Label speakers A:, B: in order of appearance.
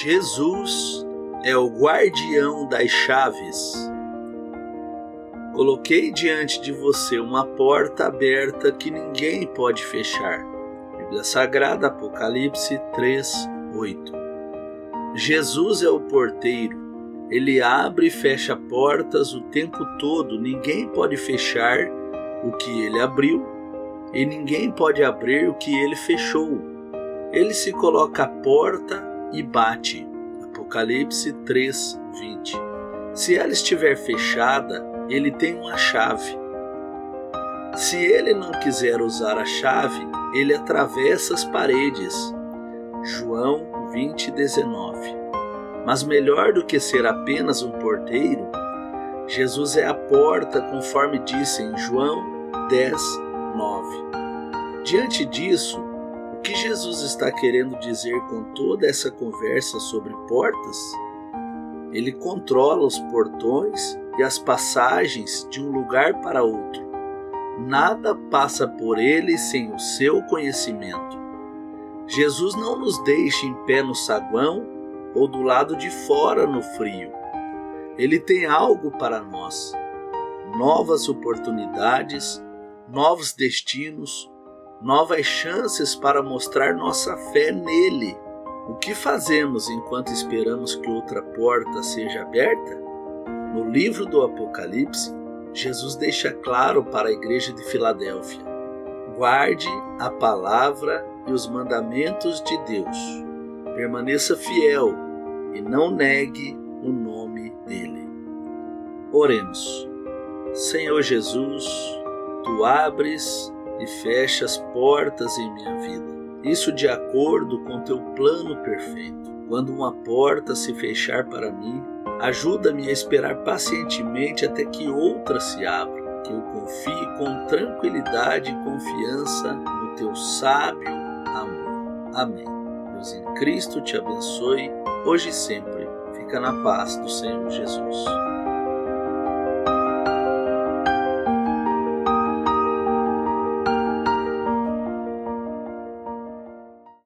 A: Jesus é o guardião das chaves. Coloquei diante de você uma porta aberta que ninguém pode fechar. Bíblia Sagrada, Apocalipse 3, 8. Jesus é o porteiro. Ele abre e fecha portas o tempo todo. Ninguém pode fechar o que ele abriu e ninguém pode abrir o que ele fechou. Ele se coloca à porta e bate. Apocalipse 3, 20. Se ela estiver fechada, ele tem uma chave. Se ele não quiser usar a chave, ele atravessa as paredes. João 20, 19. Mas melhor do que ser apenas um porteiro, Jesus é a porta, conforme disse em João 10, 9. Diante disso, que Jesus está querendo dizer com toda essa conversa sobre portas? Ele controla os portões e as passagens de um lugar para outro. Nada passa por ele sem o seu conhecimento. Jesus não nos deixa em pé no saguão ou do lado de fora no frio. Ele tem algo para nós: novas oportunidades, novos destinos, novas chances para mostrar nossa fé nele. O que fazemos enquanto esperamos que outra porta seja aberta? No livro do Apocalipse, Jesus deixa claro para a igreja de Filadélfia: guarde a palavra e os mandamentos de Deus. Permaneça fiel e não negue o nome dele. Oremos. Senhor Jesus, tu abres e fecha as portas em minha vida. Isso de acordo com teu plano perfeito. Quando uma porta se fechar para mim, ajuda-me a esperar pacientemente até que outra se abra, que eu confie com tranquilidade e confiança no teu sábio amor. Amém. Deus em Cristo te abençoe, hoje e sempre. Fica na paz do Senhor Jesus.